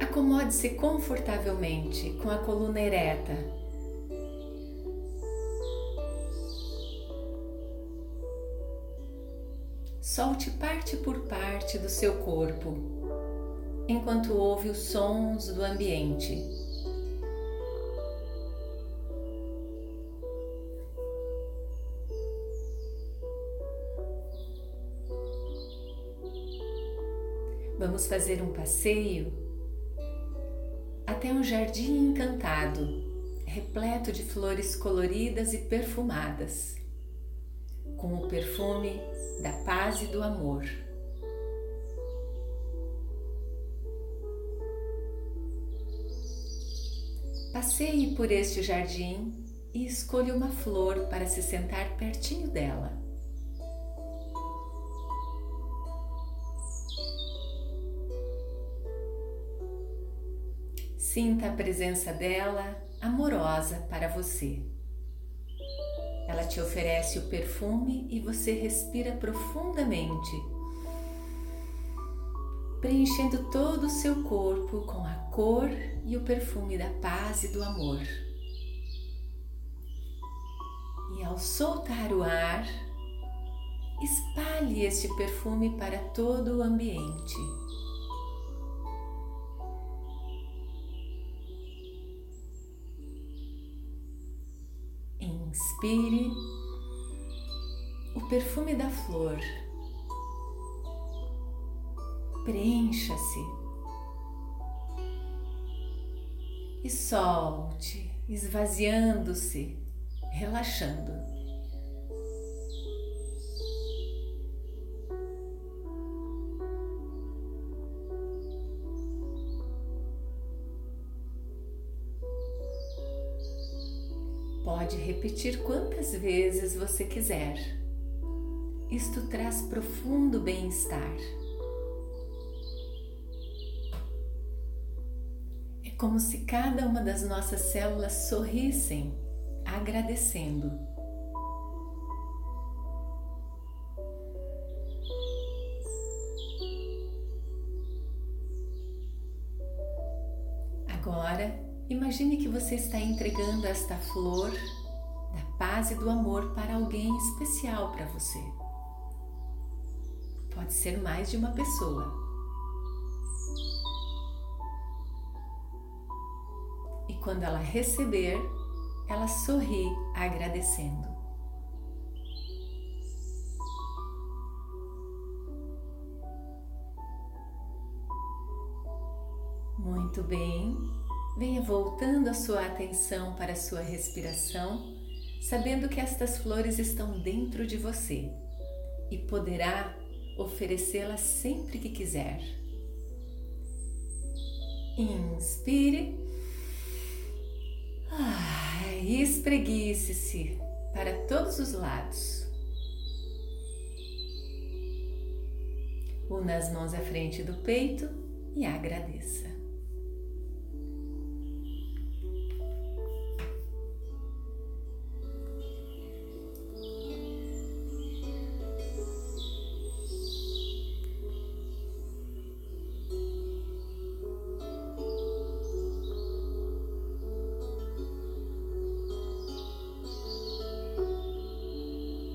Acomode-se confortavelmente com a coluna ereta. Solte parte por parte do seu corpo, enquanto ouve os sons do ambiente. Vamos fazer um passeio até um jardim encantado, repleto de flores coloridas e perfumadas, com o perfume da paz e do amor. Passeie por este jardim e escolha uma flor para se sentar pertinho dela. Sinta a presença dela amorosa para você. Ela te oferece o perfume e você respira profundamente, preenchendo todo o seu corpo com a cor e o perfume da paz e do amor. E ao soltar o ar, espalhe este perfume para todo o ambiente. Inspire o perfume da flor. Preencha-se e solte, esvaziando-se, relaxando. Pode repetir quantas vezes você quiser. Isto traz profundo bem-estar. É como se cada uma das nossas células sorrissem, agradecendo. Imagine que você está entregando esta flor da paz e do amor para alguém especial para você. Pode ser mais de uma pessoa. E quando ela receber, ela sorri agradecendo. Muito bem. Venha voltando a sua atenção para a sua respiração, sabendo que estas flores estão dentro de você e poderá oferecê-las sempre que quiser. Inspire. Ah, espreguice-se para todos os lados. Una as mãos à frente do peito e agradeça.